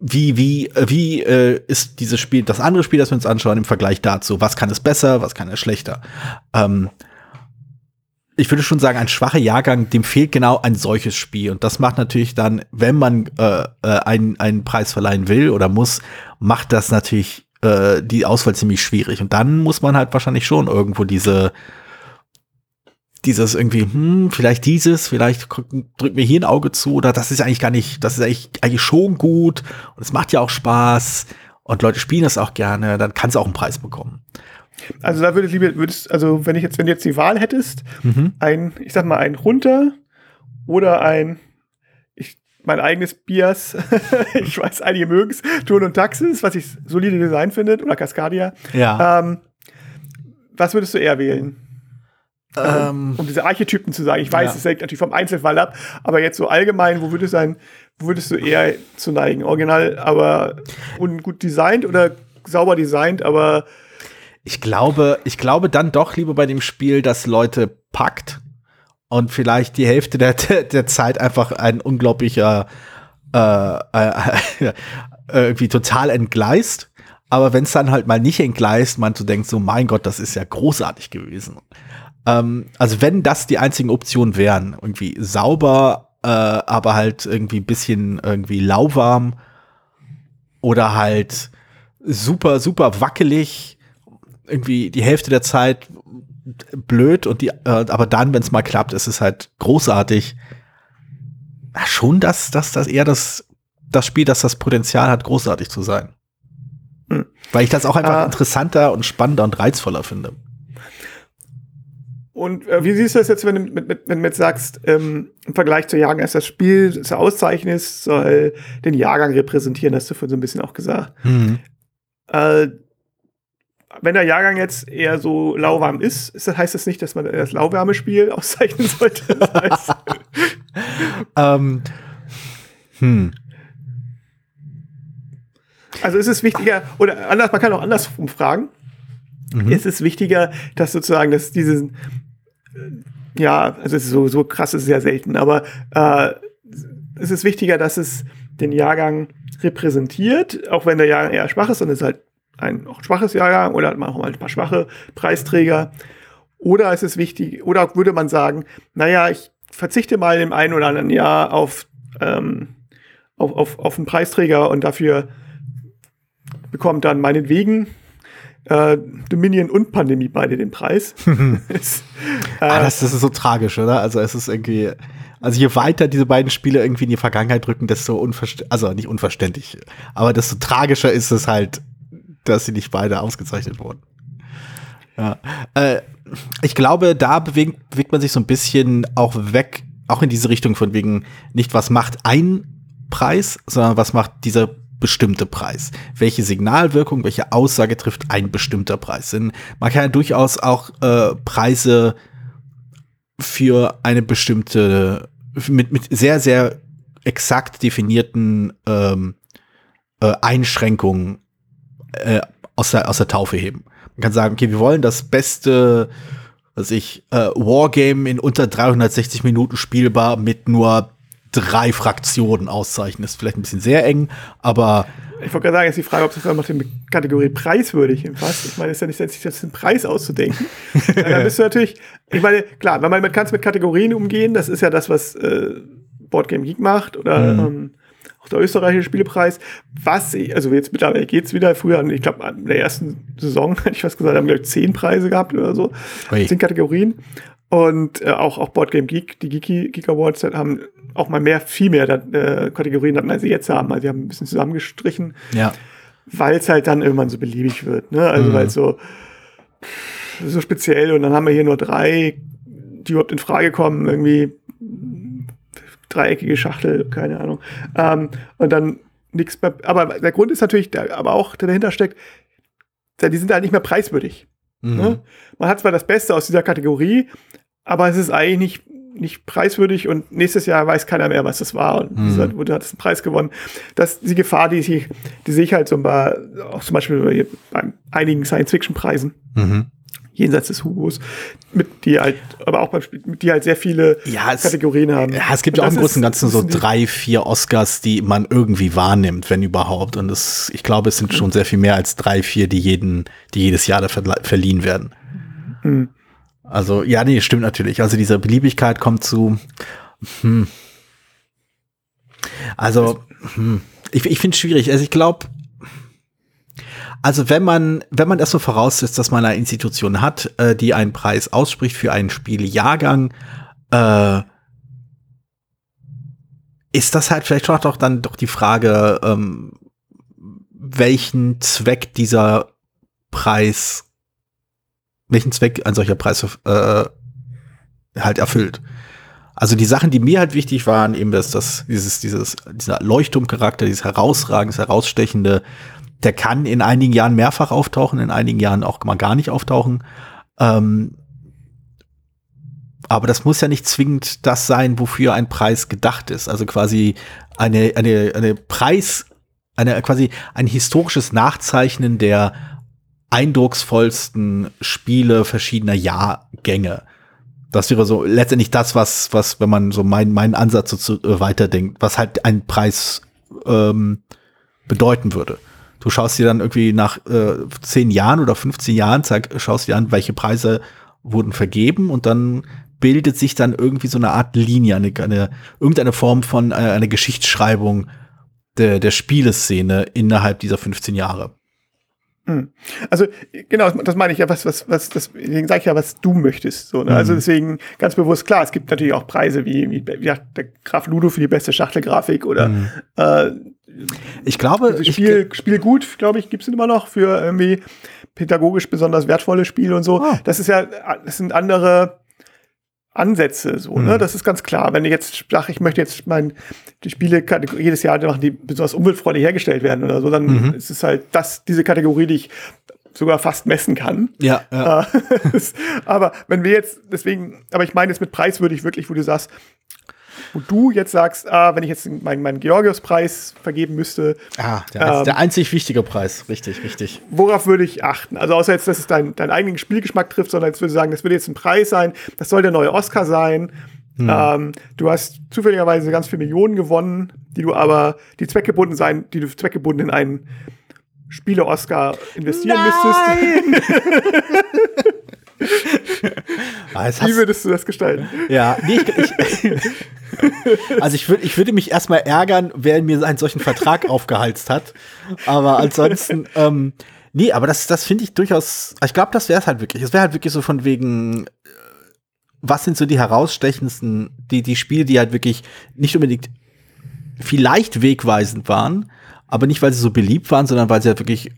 wie, wie, wie äh, ist dieses Spiel, das andere Spiel, das wir uns anschauen, im Vergleich dazu? Was kann es besser, was kann es schlechter? Ähm, ich würde schon sagen, ein schwacher Jahrgang, dem fehlt genau ein solches Spiel. Und das macht natürlich dann, wenn man äh, äh, einen, einen Preis verleihen will oder muss, macht das natürlich äh, die Auswahl ziemlich schwierig. Und dann muss man halt wahrscheinlich schon irgendwo diese dieses irgendwie, hm, vielleicht dieses, vielleicht drückt mir hier ein Auge zu oder das ist eigentlich gar nicht, das ist eigentlich, eigentlich schon gut und es macht ja auch Spaß und Leute spielen das auch gerne, dann kannst du auch einen Preis bekommen. Also da würde ich lieber, würdest, also wenn ich jetzt, wenn du jetzt die Wahl hättest, mhm. ein, ich sag mal, ein runter oder ein, ich, mein eigenes Bias, ich weiß, einige mögen es, Turn und Taxis, was ich solide Design findet, oder Cascadia. Ja. Ähm, was würdest du eher wählen? Ähm, um diese Archetypen zu sagen. Ich weiß, es ja. hängt natürlich vom Einzelfall ab, aber jetzt so allgemein, wo würdest du, ein, wo würdest du eher zu neigen? Original, aber ungut designt oder sauber designt, aber ich glaube, ich glaube dann doch lieber bei dem Spiel, dass Leute packt und vielleicht die Hälfte der, der Zeit einfach ein unglaublicher äh, äh, irgendwie total entgleist. Aber wenn es dann halt mal nicht entgleist, man so denkt, so mein Gott, das ist ja großartig gewesen. Ähm, also wenn das die einzigen Optionen wären, irgendwie sauber, äh, aber halt irgendwie ein bisschen irgendwie lauwarm oder halt super, super wackelig, irgendwie die Hälfte der Zeit blöd und die, äh, aber dann, wenn es mal klappt, ist es halt großartig. Ja, schon das, das, das eher das, das Spiel, das das Potenzial hat, großartig zu sein. Hm. Weil ich das auch einfach ah. interessanter und spannender und reizvoller finde. Und äh, wie siehst du das jetzt, wenn du, mit, mit, wenn du jetzt sagst, ähm, im Vergleich zu Jahrgang ist das Spiel, das Auszeichnis soll den Jahrgang repräsentieren, hast du vorhin so ein bisschen auch gesagt. Mhm. Äh, wenn der Jahrgang jetzt eher so lauwarm ist, ist das, heißt das nicht, dass man das lauwarme Spiel auszeichnen sollte? Das heißt ähm, hm. Also ist es wichtiger, oder anders, man kann auch andersrum fragen. Mhm. Ist es wichtiger, dass sozusagen, dass diesen, ja, also es ist so, so krass ist es ja selten, aber äh, es ist wichtiger, dass es den Jahrgang repräsentiert, auch wenn der Jahrgang eher schwach ist und es ist halt ein auch schwaches Jahrgang oder hat man auch mal ein paar schwache Preisträger. Oder ist es wichtig, oder würde man sagen, naja, ich verzichte mal im einen oder anderen Jahr auf, ähm, auf, auf, auf einen Preisträger und dafür bekommt dann meinetwegen äh, Dominion und Pandemie beide den Preis. ist, äh, ah, das, das, ist so tragisch, oder? Also es ist irgendwie, also je weiter diese beiden Spiele irgendwie in die Vergangenheit rücken, desto unverständlich, also nicht unverständlich, aber desto tragischer ist es halt, dass sie nicht beide ausgezeichnet wurden. Ja. Äh, ich glaube, da bewegt, bewegt man sich so ein bisschen auch weg, auch in diese Richtung von wegen nicht, was macht ein Preis, sondern was macht dieser bestimmte Preis? Welche Signalwirkung, welche Aussage trifft ein bestimmter Preis? Denn man kann ja durchaus auch äh, Preise für eine bestimmte, mit, mit sehr, sehr exakt definierten ähm, äh, Einschränkungen äh, aus, der, aus der Taufe heben. Man kann sagen, okay, wir wollen das beste, was ich, äh, Wargame in unter 360 Minuten spielbar mit nur drei Fraktionen auszeichnen. Das ist vielleicht ein bisschen sehr eng, aber. Ich wollte gerade sagen, ist die Frage, ob das noch die Kategorie preiswürdig fast. Ich meine, es ist ja nicht sich jetzt einen Preis auszudenken. dann bist du natürlich, ich meine, klar, wenn man mit, kannst mit Kategorien umgehen, das ist ja das, was äh, Boardgame Geek macht oder mhm. ähm, auch der österreichische Spielepreis. Was, also jetzt mittlerweile geht es wieder. Früher, ich glaube, in der ersten Saison, hätte ich was gesagt, haben wir zehn Preise gehabt oder so. Ui. Zehn Kategorien. Und äh, auch, auch Boardgame Geek, die Geeky, Geek Awards haben auch mal mehr, viel mehr äh, Kategorien hatten, als sie jetzt haben. Also sie haben ein bisschen zusammengestrichen. Ja. Weil es halt dann irgendwann so beliebig wird. Ne? Also mhm. weil es so, so speziell und dann haben wir hier nur drei, die überhaupt in Frage kommen. Irgendwie dreieckige Schachtel, keine Ahnung. Ähm, und dann nichts mehr. Aber der Grund ist natürlich, aber auch der dahinter steckt, die sind halt nicht mehr preiswürdig. Mhm. Ne? Man hat zwar das Beste aus dieser Kategorie, aber es ist eigentlich nicht, nicht preiswürdig und nächstes Jahr weiß keiner mehr, was das war. Und mhm. dieser, wurde hat es einen Preis gewonnen. Das ist die Gefahr, die, ich, die sehe ich halt so bei, auch zum Beispiel bei einigen Science-Fiction-Preisen. Mhm jenseits des Hugos, mit die halt, aber auch beim Spiel, mit die halt sehr viele ja, es, Kategorien haben. Ja, es gibt ja auch im Großen und Ganzen so drei, vier Oscars, die man irgendwie wahrnimmt, wenn überhaupt. Und das, ich glaube, es sind schon sehr viel mehr als drei, vier, die jeden, die jedes Jahr da verliehen werden. Mhm. Also, ja, nee, stimmt natürlich. Also diese Beliebigkeit kommt zu, hm. Also, hm. ich, ich finde es schwierig. Also ich glaube, also wenn man, wenn man das so voraussetzt, dass man eine Institution hat, äh, die einen Preis ausspricht für einen Spielejahrgang, äh, ist das halt vielleicht auch dann doch die Frage, ähm, welchen Zweck dieser Preis, welchen Zweck ein solcher Preis äh, halt erfüllt. Also die Sachen, die mir halt wichtig waren, eben dass das, dieses, dieses, dieser Leuchtturmcharakter, dieses herausragende, herausstechende, der kann in einigen Jahren mehrfach auftauchen, in einigen Jahren auch mal gar nicht auftauchen. Ähm, aber das muss ja nicht zwingend das sein, wofür ein Preis gedacht ist. Also quasi eine, eine, eine Preis, eine, quasi ein historisches Nachzeichnen der eindrucksvollsten Spiele verschiedener Jahrgänge. Das wäre so letztendlich das, was, was, wenn man so meinen mein Ansatz so äh, weiterdenkt, was halt ein Preis ähm, bedeuten würde. Du schaust dir dann irgendwie nach äh, zehn Jahren oder 15 Jahren, sag, schaust dir an, welche Preise wurden vergeben und dann bildet sich dann irgendwie so eine Art Linie, eine, eine irgendeine Form von äh, einer Geschichtsschreibung der, der Spieleszene innerhalb dieser 15 Jahre. Hm. Also genau, das meine ich ja, was, was, was, das, deswegen sage ich ja, was du möchtest. So, ne? Also mhm. deswegen ganz bewusst klar, es gibt natürlich auch Preise wie, wie ja, der Graf Ludo für die beste Schachtelgrafik oder mhm. äh, ich glaube, also Spiel, ich, Spiel gut, glaube ich, gibt es immer noch für irgendwie pädagogisch besonders wertvolle Spiele und so. Oh. Das ist ja, das sind andere, Ansätze, so, ne? Mhm. Das ist ganz klar. Wenn ich jetzt sage, ich möchte jetzt mein, die Spiele jedes Jahr machen, die besonders umweltfreundlich hergestellt werden oder so, dann mhm. ist es halt das, diese Kategorie, die ich sogar fast messen kann. Ja. ja. Aber wenn wir jetzt, deswegen, aber ich meine jetzt mit Preis würde ich wirklich, wo du sagst, wo du jetzt sagst, ah, wenn ich jetzt meinen, meinen Georgios-Preis vergeben müsste. Ah, der, ähm, der, einzig wichtige Preis, richtig, richtig. Worauf würde ich achten? Also außer jetzt, dass es deinen dein eigenen Spielgeschmack trifft, sondern jetzt würde ich sagen, das würde jetzt ein Preis sein, das soll der neue Oscar sein. Hm. Ähm, du hast zufälligerweise ganz viele Millionen gewonnen, die du aber, die zweckgebunden sein, die du zweckgebunden in einen Spiele-Oscar investieren Nein! müsstest. ah, Wie würdest du das gestalten? Ja, nee, ich, ich also ich, würd, ich würde mich erstmal ärgern, wer mir einen solchen Vertrag aufgehalst hat. Aber ansonsten, ähm, nee, aber das, das finde ich durchaus, ich glaube, das wäre es halt wirklich. Es wäre halt wirklich so von wegen, äh, was sind so die herausstechendsten, die, die Spiele, die halt wirklich nicht unbedingt vielleicht wegweisend waren, aber nicht, weil sie so beliebt waren, sondern weil sie halt wirklich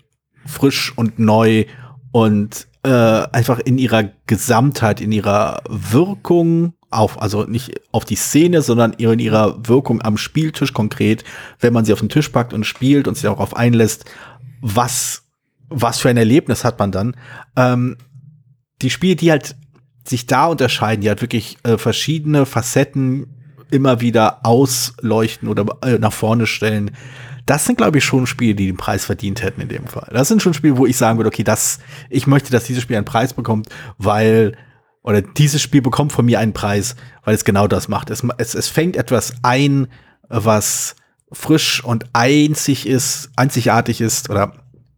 frisch und neu und äh, einfach in ihrer Gesamtheit, in ihrer Wirkung auf, also nicht auf die Szene, sondern in ihrer Wirkung am Spieltisch konkret, wenn man sie auf den Tisch packt und spielt und sich auch auf einlässt, was, was für ein Erlebnis hat man dann. Ähm, die Spiele, die halt sich da unterscheiden, die halt wirklich äh, verschiedene Facetten immer wieder ausleuchten oder äh, nach vorne stellen, das sind, glaube ich, schon Spiele, die den Preis verdient hätten in dem Fall. Das sind schon Spiele, wo ich sagen würde, okay, das, ich möchte, dass dieses Spiel einen Preis bekommt, weil, oder dieses Spiel bekommt von mir einen Preis, weil es genau das macht. Es, es, es fängt etwas ein, was frisch und einzig ist, einzigartig ist, oder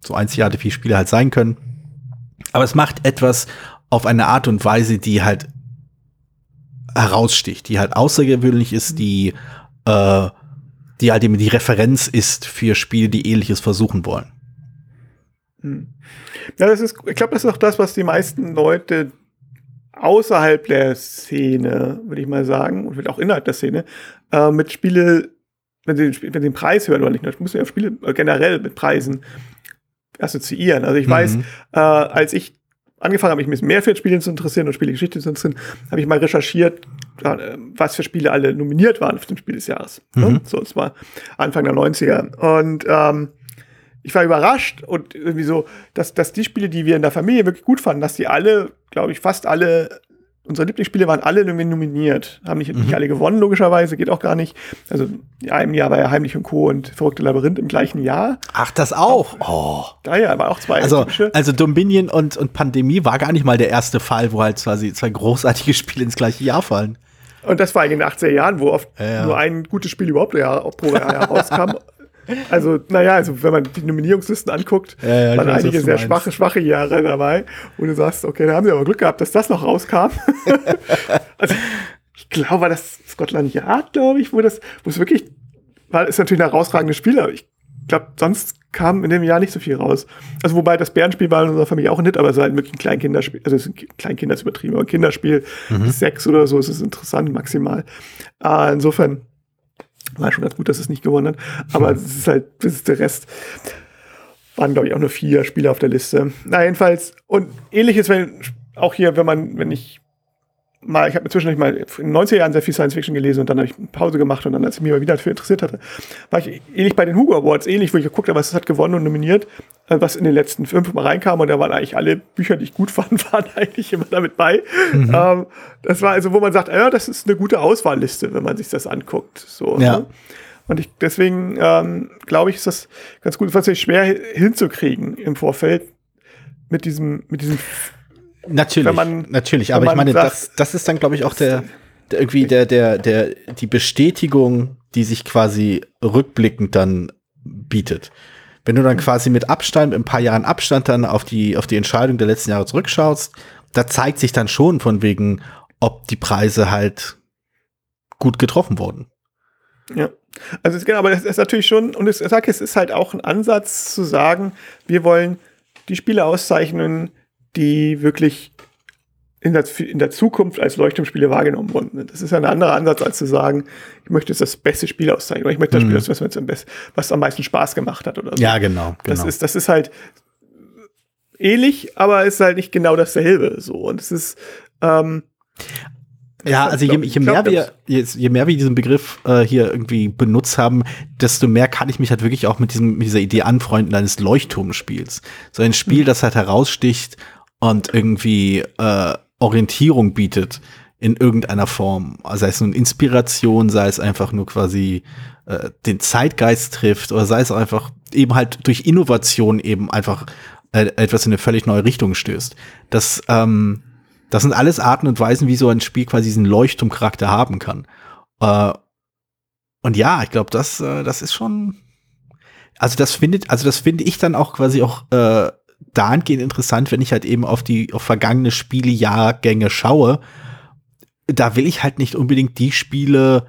so einzigartig wie Spiele halt sein können. Aber es macht etwas auf eine Art und Weise, die halt heraussticht, die halt außergewöhnlich ist, die äh, die halt eben die Referenz ist für Spiele, die ähnliches versuchen wollen. Hm. Ja, das ist, ich glaube, das ist auch das, was die meisten Leute außerhalb der Szene, würde ich mal sagen, und auch innerhalb der Szene, äh, mit Spiele, wenn sie, wenn sie den Preis hören oder nicht, das muss ja Spiele generell mit Preisen assoziieren. Also ich mhm. weiß, äh, als ich angefangen habe, mich mehr für Spiele zu interessieren und Spielegeschichte zu interessieren, habe ich mal recherchiert, was für Spiele alle nominiert waren für den Spiel des Jahres. Ne? Mhm. So, es war Anfang der 90er. Und ähm, ich war überrascht und irgendwie so, dass, dass die Spiele, die wir in der Familie wirklich gut fanden, dass die alle, glaube ich, fast alle unsere Lieblingsspiele waren alle irgendwie nominiert. Haben nicht, mhm. nicht alle gewonnen, logischerweise, geht auch gar nicht. Also in einem Jahr war ja Heimlich und Co. und Verrückte Labyrinth im gleichen Jahr. Ach, das auch? Oh. Da ja, aber auch zwei. Also, also Dominion und, und Pandemie war gar nicht mal der erste Fall, wo halt quasi zwei großartige Spiele ins gleiche Jahr fallen. Und das war in den 80er Jahren, wo oft ja, nur ein gutes Spiel überhaupt pro Jahr rauskam. Also, naja, also wenn man die Nominierungslisten anguckt, ja, ja, waren einige sehr schwache, schwache Jahre dabei, wo du sagst, okay, da haben sie aber Glück gehabt, dass das noch rauskam. also, ich glaube, das Scotland Yard, glaube ich, wo das, wo es wirklich, war, ist natürlich ein herausragendes Spiel, aber ich glaube, sonst kam in dem Jahr nicht so viel raus. Also, wobei das Bärenspiel war in unserer Familie auch nicht, aber es war halt wirklich ein Kleinkinderspiel, also es ist ein Kleinkinder ist übertrieben, aber ein Kinderspiel, mhm. sechs oder so, ist es interessant maximal. Äh, insofern, war schon ganz gut, dass es nicht gewonnen hat. Aber es ist halt, das ist der Rest. Waren, glaube ich, auch nur vier Spieler auf der Liste. Na, jedenfalls. Und ähnliches, wenn auch hier, wenn man, wenn ich mal, ich habe zwischendurch mal in den 90er Jahren sehr viel Science Fiction gelesen und dann habe ich eine Pause gemacht und dann, als ich mich mal wieder dafür interessiert hatte, war ich ähnlich bei den Hugo Awards, ähnlich, wo ich geguckt habe, was es hat gewonnen und nominiert, äh, was in den letzten fünf Mal reinkam und da waren eigentlich alle Bücher, die ich gut fand, waren eigentlich immer damit bei. Mhm. Ähm, das war also, wo man sagt, ja, das ist eine gute Auswahlliste, wenn man sich das anguckt. So, ja. Ne? Und ich, deswegen ähm, glaube ich, ist das ganz gut, was schwer hinzukriegen im Vorfeld mit diesem, mit diesem Natürlich, man, natürlich. Aber ich meine, sagt, das, das ist dann, glaube ich, auch der, der, irgendwie der, der, der, die Bestätigung, die sich quasi rückblickend dann bietet. Wenn du dann quasi mit Abstand, mit ein paar Jahren Abstand dann auf die, auf die Entscheidung der letzten Jahre zurückschaust, da zeigt sich dann schon von wegen, ob die Preise halt gut getroffen wurden. Ja. Also genau, aber das ist natürlich schon, und ich sage, es ist halt auch ein Ansatz zu sagen, wir wollen die Spiele auszeichnen, die wirklich in der, in der Zukunft als Leuchtturmspiele wahrgenommen wurden. Das ist ja ein anderer Ansatz, als zu sagen, ich möchte jetzt das beste Spiel auszeichnen oder ich möchte das Spiel, mhm. was, am besten, was am meisten Spaß gemacht hat oder so. Ja, genau. genau. Das, ist, das ist halt ähnlich, aber ist halt nicht genau dasselbe. So. Und es ist, ähm, Ja, also je, je mehr wir, je, je, mehr wir diesen Begriff äh, hier irgendwie benutzt haben, desto mehr kann ich mich halt wirklich auch mit diesem, mit dieser Idee anfreunden eines Leuchtturmspiels. So ein Spiel, mhm. das halt heraussticht und irgendwie äh, Orientierung bietet in irgendeiner Form. Sei es nun Inspiration, sei es einfach nur quasi äh, den Zeitgeist trifft oder sei es einfach eben halt durch Innovation eben einfach äh, etwas in eine völlig neue Richtung stößt. Das ähm, das sind alles Arten und Weisen, wie so ein Spiel quasi diesen Leuchtturmcharakter haben kann. Äh, und ja, ich glaube, das, äh, das ist schon. Also das findet, also das finde ich dann auch quasi auch äh, dahingehend interessant, wenn ich halt eben auf die auf vergangene Spielejahrgänge schaue. Da will ich halt nicht unbedingt die Spiele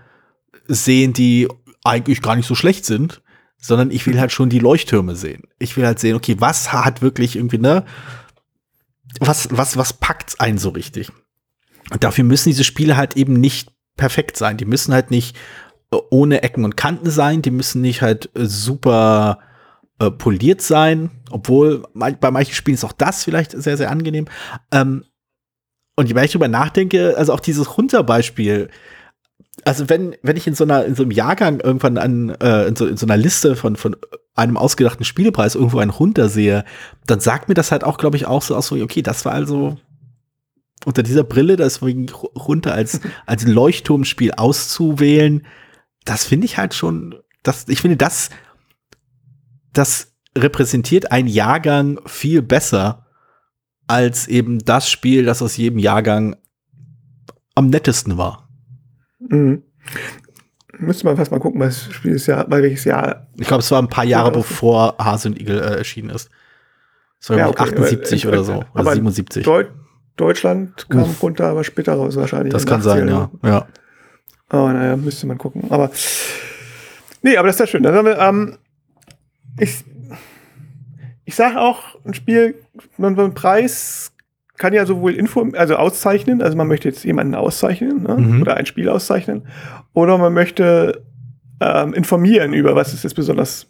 sehen, die eigentlich gar nicht so schlecht sind, sondern ich will halt schon die Leuchttürme sehen. Ich will halt sehen, okay, was hat wirklich irgendwie, ne, was, was, was packt's einen so richtig? Und dafür müssen diese Spiele halt eben nicht perfekt sein. Die müssen halt nicht ohne Ecken und Kanten sein. Die müssen nicht halt äh, super äh, poliert sein. Obwohl bei manchen Spielen ist auch das vielleicht sehr, sehr angenehm. Ähm, und je mehr ich drüber nachdenke, also auch dieses Runterbeispiel, also wenn, wenn ich in so einer, in so einem Jahrgang irgendwann an, äh, in, so, in so einer Liste von, von einem ausgedachten Spielepreis irgendwo einen runtersehe, dann sagt mir das halt auch, glaube ich, auch so aus, so, okay, das war also unter dieser Brille, das runter als, als Leuchtturmspiel auszuwählen, das finde ich halt schon, das, ich finde, das, das repräsentiert einen Jahrgang viel besser als eben das Spiel, das aus jedem Jahrgang am nettesten war. Mhm. Müsste man fast mal gucken, was Spiel ist ja, weil welches Jahr. Ich glaube, es war ein paar Jahre bevor Hase und Igel äh, erschienen ist. Es war ja, okay, 78 aber, oder so, oder 77. Deu Deutschland kam Uff. runter, aber später raus wahrscheinlich. Das kann sein, ja. ja. Aber naja, müsste man gucken. Aber nee, aber das ist ja schön. Dann haben wir, ähm, ich, ich sage auch, ein Spiel, man, man Preis kann ja sowohl Info, also auszeichnen, also man möchte jetzt jemanden auszeichnen ne? mhm. oder ein Spiel auszeichnen, oder man möchte ähm, informieren über was ist jetzt besonders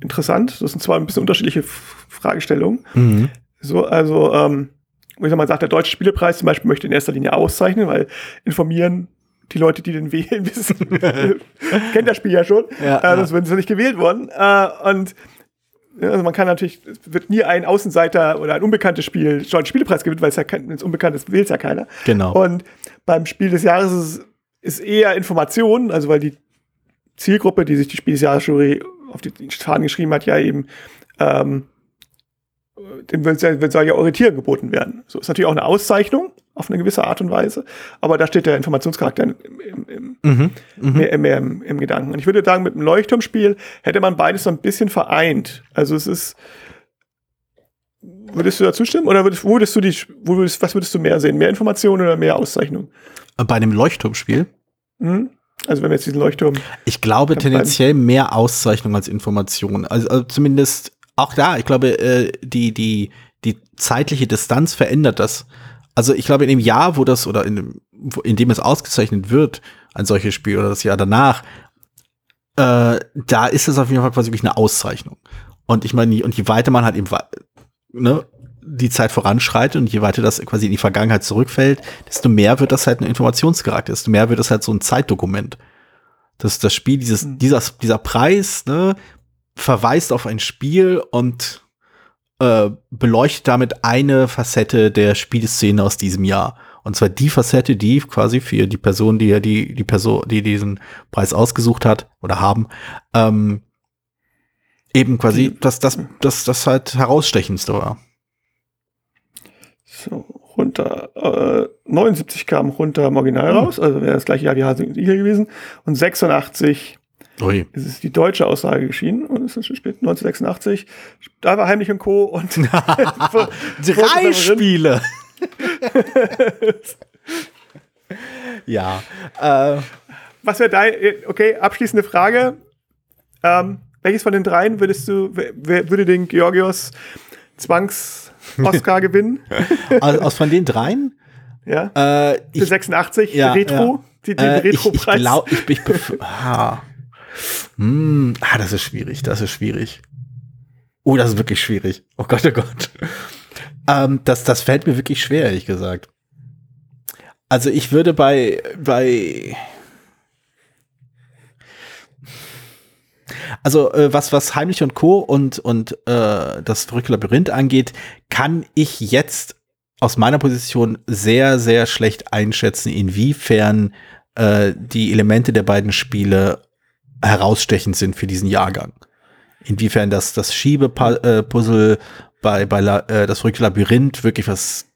interessant. Das sind zwar ein bisschen unterschiedliche F Fragestellungen. Mhm. So, also, ähm, ich sag mal, sagt der Deutsche Spielepreis zum Beispiel möchte in erster Linie auszeichnen, weil informieren die Leute, die den wählen, wissen, kennt das Spiel ja schon, ja, äh, sonst würden sie nicht gewählt worden. Äh, und also man kann natürlich, es wird nie ein Außenseiter oder ein unbekanntes Spiel schon einen Spielepreis gewinnen, weil es ja kein, unbekannt ist, es ja keiner. Genau. Und beim Spiel des Jahres ist, ist eher Information, also weil die Zielgruppe, die sich die Spiel des Jahres auf die Fahnen geschrieben hat, ja eben ähm, dem soll ja Orientierung geboten werden. So ist natürlich auch eine Auszeichnung auf eine gewisse Art und Weise, aber da steht der Informationscharakter im, im, mhm, mhm. mehr, mehr im, im, Gedanken. Und ich würde sagen, mit einem Leuchtturmspiel hätte man beides so ein bisschen vereint. Also es ist, würdest du da zustimmen oder würdest, würdest du die, würdest, was würdest du mehr sehen? Mehr Informationen oder mehr Auszeichnung? Bei einem Leuchtturmspiel? Mhm. Also wenn wir jetzt diesen Leuchtturm. Ich glaube tendenziell mehr Auszeichnung als Information. Also, also zumindest auch da, ich glaube, äh, die, die, die zeitliche Distanz verändert das. Also ich glaube, in dem Jahr, wo das, oder in dem, in dem es ausgezeichnet wird, ein solches Spiel oder das Jahr danach, äh, da ist es auf jeden Fall quasi wirklich eine Auszeichnung. Und ich meine, und je weiter man halt eben ne, die Zeit voranschreitet und je weiter das quasi in die Vergangenheit zurückfällt, desto mehr wird das halt ein Informationscharakter, desto mehr wird das halt so ein Zeitdokument. Das, das Spiel, dieses, mhm. dieser, dieser Preis, ne, verweist auf ein Spiel und äh, beleuchtet damit eine Facette der Spielszene aus diesem Jahr. Und zwar die Facette, die quasi für die Person, die ja die, die Person, die diesen Preis ausgesucht hat oder haben, ähm, eben quasi das, das, das, das halt herausstechendste war. So, runter, äh, 79 kam runter im Original mhm. raus, also wäre das gleiche Jahr wie Hase und Igel gewesen. Und 86 Ui. Es ist die deutsche Aussage geschieden und es ist spät 1986. Da war Heimlich und Co. und drei Spiele. ja. Äh. Was wäre dein, okay, abschließende Frage. Ähm, welches von den dreien würdest du, wer, würde den Georgios Zwangs-Oscar gewinnen? aus, aus von den dreien? Ja. Äh, ich, 86, ja, Retro, ja. Die, den äh, Retro-Preis. Ich, ich glaube, ich, ich, ah. Hm, ah, das ist schwierig, das ist schwierig. Oh, das ist wirklich schwierig. Oh Gott, oh Gott. Ähm, das, das fällt mir wirklich schwer, ehrlich gesagt. Also ich würde bei, bei Also äh, was was Heimlich und Co. und und äh, das verrückte Labyrinth angeht, kann ich jetzt aus meiner Position sehr sehr schlecht einschätzen, inwiefern äh, die Elemente der beiden Spiele herausstechend sind für diesen Jahrgang. Inwiefern das das Schiebepuzzle äh, bei bei La, äh, das verrückte Labyrinth wirklich was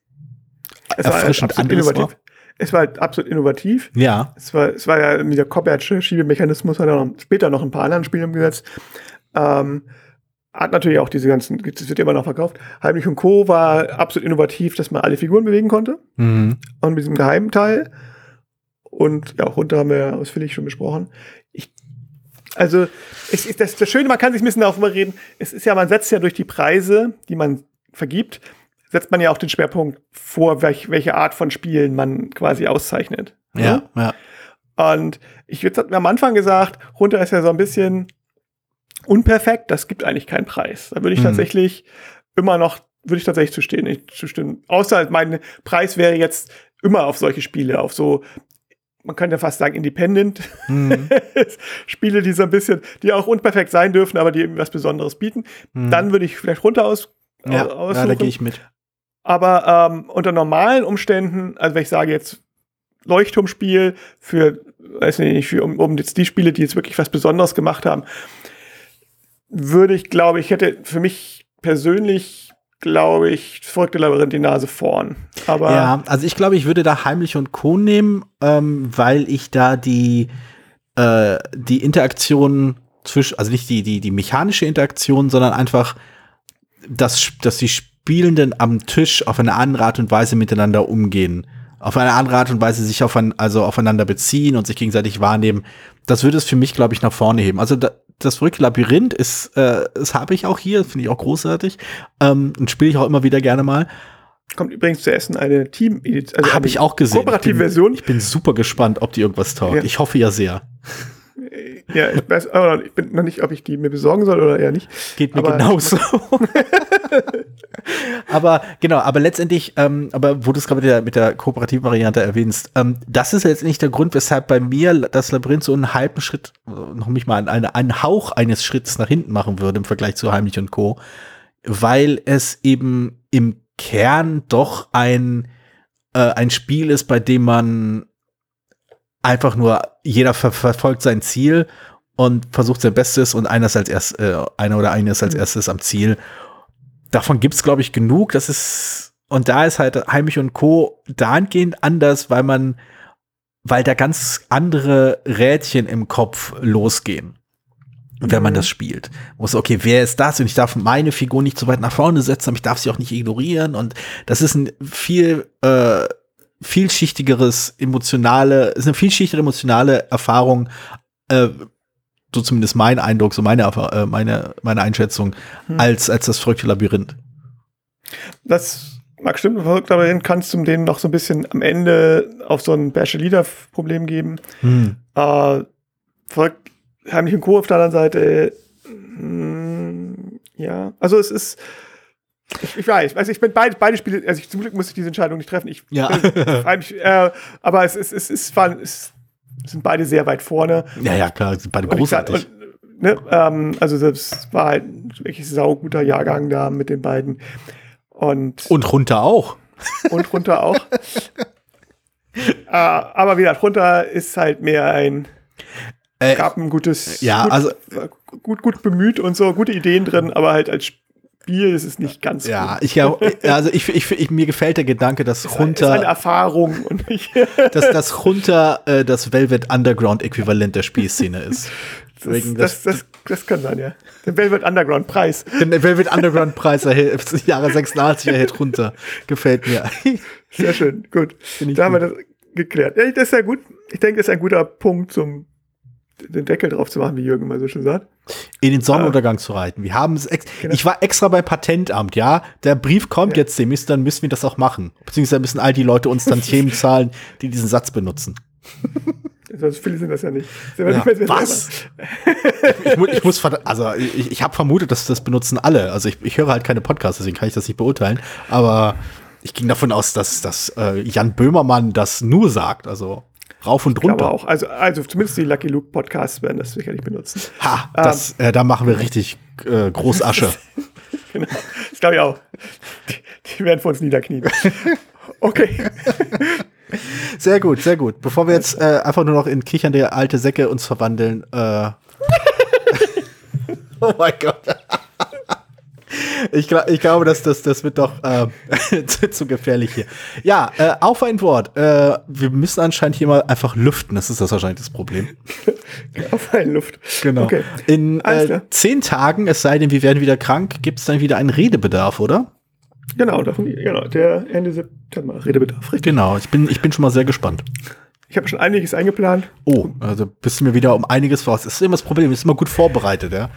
erfrischend anderes war es war halt absolut innovativ. Ja. Es war, es war ja dieser Cobertsche Schiebemechanismus, hat er noch, später noch ein paar anderen Spiele umgesetzt. Ähm, hat natürlich auch diese ganzen, das wird immer noch verkauft. Heimlich und Co. war absolut innovativ, dass man alle Figuren bewegen konnte. Mhm. Und mit diesem geheimen Teil. Und ja, auch runter haben wir ja ausführlich schon besprochen. Ich, also, es ist das, das Schöne, man kann sich ein bisschen darüber reden. Es ist ja, man setzt ja durch die Preise, die man vergibt, setzt man ja auch den Schwerpunkt vor, welch, welche Art von Spielen man quasi auszeichnet. Ja, ja. Und ich würde am Anfang gesagt, runter ist ja so ein bisschen unperfekt, das gibt eigentlich keinen Preis. Da würde ich mhm. tatsächlich immer noch, würde ich tatsächlich zustimmen, nicht zustimmen. Außer mein Preis wäre jetzt immer auf solche Spiele, auf so, man könnte ja fast sagen, Independent mhm. Spiele, die so ein bisschen, die auch unperfekt sein dürfen, aber die eben was Besonderes bieten. Mhm. Dann würde ich vielleicht runter aus, ja, aussuchen. Ja, da gehe ich mit. Aber ähm, unter normalen Umständen, also wenn ich sage jetzt Leuchtturmspiel für, weiß nicht, für, um, um jetzt die Spiele, die jetzt wirklich was Besonderes gemacht haben, würde ich, glaube ich, hätte für mich persönlich, glaube ich, verrückte Labyrinth die Nase vorn. Aber ja, also ich glaube, ich würde da Heimlich und Co. nehmen, ähm, weil ich da die, äh, die Interaktion zwischen, also nicht die, die, die mechanische Interaktion, sondern einfach, dass, dass die Spielenden am Tisch auf eine andere Art und Weise miteinander umgehen. Auf eine andere Art und Weise sich auf ein, also aufeinander beziehen und sich gegenseitig wahrnehmen. Das würde es für mich, glaube ich, nach vorne heben. Also da, das verrückte Labyrinth ist, äh, das habe ich auch hier, finde ich auch großartig. Ähm, und spiele ich auch immer wieder gerne mal. Kommt übrigens zu Essen eine Team, also habe ich auch gesehen. Kooperative ich bin, Version. Ich bin super gespannt, ob die irgendwas taugt. Ja. Ich hoffe ja sehr. Ja, ich weiß aber ich bin noch nicht, ob ich die mir besorgen soll oder eher nicht. Geht mir aber genauso. aber genau, aber letztendlich, ähm, aber wo du es gerade mit der, mit der kooperativen Variante erwähnst, ähm, das ist jetzt nicht der Grund, weshalb bei mir das Labyrinth so einen halben Schritt, noch nicht mal einen, einen Hauch eines Schritts nach hinten machen würde im Vergleich zu Heimlich und Co., weil es eben im Kern doch ein, äh, ein Spiel ist, bei dem man einfach nur, jeder ver verfolgt sein Ziel und versucht sein Bestes und einer ist als erst, äh, einer oder eine ist als mhm. erstes am Ziel. Davon gibt's glaube ich, genug. Das ist, und da ist halt Heimlich und Co. dahingehend anders, weil man, weil da ganz andere Rädchen im Kopf losgehen wenn man mhm. das spielt. Muss, okay, wer ist das? Und ich darf meine Figur nicht so weit nach vorne setzen, aber ich darf sie auch nicht ignorieren. Und das ist ein viel äh, vielschichtigeres emotionale, ist eine vielschichtige emotionale Erfahrung, äh, so zumindest mein Eindruck, so meine, äh, meine, meine Einschätzung, hm. als, als das verrückte Labyrinth. Das mag stimmen, verrückte Labyrinth kannst du dem noch so ein bisschen am Ende auf so ein Bachelor-Problem geben. Hm. Äh, verrückt, heimlich und Co. auf der anderen Seite, mh, hm, ja, also es ist, ich, ich, weiß, also ich bin beide, beide Spiele, also ich, zum Glück musste ich diese Entscheidung nicht treffen. Ich, ja. mich, äh, aber es, es, es, war, es sind beide sehr weit vorne. Ja, ja, klar, sind beide großartig. Und, ne, ähm, also das war halt ein wirklich sauguter Jahrgang da mit den beiden. Und, und runter auch. Und runter auch. äh, aber wie gesagt, runter ist halt mehr ein äh, gab ein gutes, ja, gut, also gut, gut bemüht und so, gute Ideen drin, aber halt als Spiel ist es nicht ganz Ja, gut. ich also ich, ich, ich, mir gefällt der Gedanke, dass runter ist eine Erfahrung und nicht dass das runter äh, das Velvet Underground Äquivalent der Spielszene ist. Das, das, das, das, kann sein, ja. Der Velvet Underground Preis. Der Velvet Underground Preis erhält, Jahre 86 erhält runter. Gefällt mir. Sehr schön, gut. Da gut. haben wir das geklärt. Ja, das ist ja gut. Ich denke, das ist ein guter Punkt zum den Deckel drauf zu machen, wie Jürgen mal so schon sagt. In den Sonnenuntergang äh, zu reiten. Wir haben es genau. Ich war extra beim Patentamt, ja. Der Brief kommt ja. jetzt demnächst, dann müssen wir das auch machen. Beziehungsweise müssen all die Leute uns dann Themen zahlen, die diesen Satz benutzen. So viele sind das ja nicht. Ja, nicht was? ich, ich muss, also ich, ich habe vermutet, dass das benutzen alle. Also ich, ich höre halt keine Podcasts, deswegen kann ich das nicht beurteilen. Aber ich ging davon aus, dass, dass äh, Jan Böhmermann das nur sagt, also rauf und runter. auch. Also, also zumindest die Lucky Luke Podcasts werden das sicherlich benutzen. Ha, das, ähm, äh, da machen wir richtig äh, groß Asche. genau, das glaube ich auch. Die, die werden vor uns niederknien. Okay. Sehr gut, sehr gut. Bevor wir jetzt äh, einfach nur noch in kichernde alte Säcke uns verwandeln. Äh oh mein Gott. Ich, ich, glaube, dass das, das wird doch äh, zu, zu, gefährlich hier. Ja, äh, auf ein Wort. Äh, wir müssen anscheinend hier mal einfach lüften. Das ist das wahrscheinlich das Problem. auf ein Luft. Genau. Okay. In äh, zehn Tagen, es sei denn, wir werden wieder krank, gibt es dann wieder einen Redebedarf, oder? Genau, davon, genau, der Ende September, Redebedarf. Richtig. Genau, ich bin, ich bin schon mal sehr gespannt. Ich habe schon einiges eingeplant. Oh, also bist du mir wieder um einiges voraus. Das ist immer das Problem, ist immer gut vorbereitet, ja.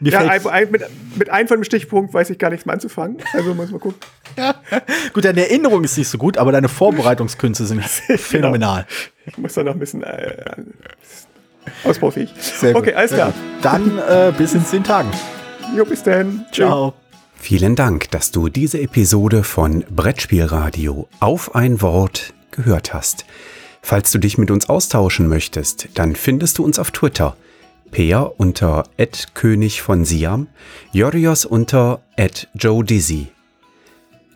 Mir ja, ein, ein, mit, mit einem von dem Stichpunkt weiß ich gar nichts mehr anzufangen. Also muss man gucken. gut, deine Erinnerung ist nicht so gut, aber deine Vorbereitungskünste sind genau. phänomenal. Ich muss da noch ein bisschen äh, ausbaufähig. Sehr okay, alles klar. Dann äh, bis in zehn Tagen. Jo, bis dann. Ciao. Vielen Dank, dass du diese Episode von Brettspielradio auf ein Wort gehört hast. Falls du dich mit uns austauschen möchtest, dann findest du uns auf Twitter. Peer unter König von Siam, Jorios unter Joe Dizzy.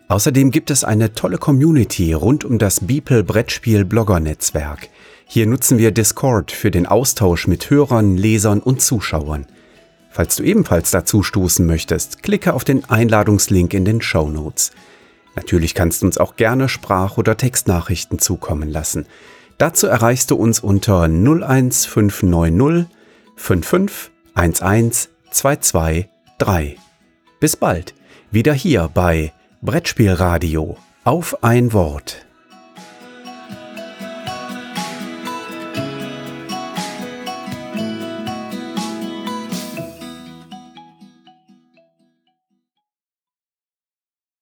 Außerdem gibt es eine tolle Community rund um das Beeple Brettspiel Blogger Netzwerk. Hier nutzen wir Discord für den Austausch mit Hörern, Lesern und Zuschauern. Falls du ebenfalls dazu stoßen möchtest, klicke auf den Einladungslink in den Show Notes. Natürlich kannst du uns auch gerne Sprach- oder Textnachrichten zukommen lassen. Dazu erreichst du uns unter 01590 55 11 223. Bis bald, wieder hier bei Brettspielradio auf ein Wort.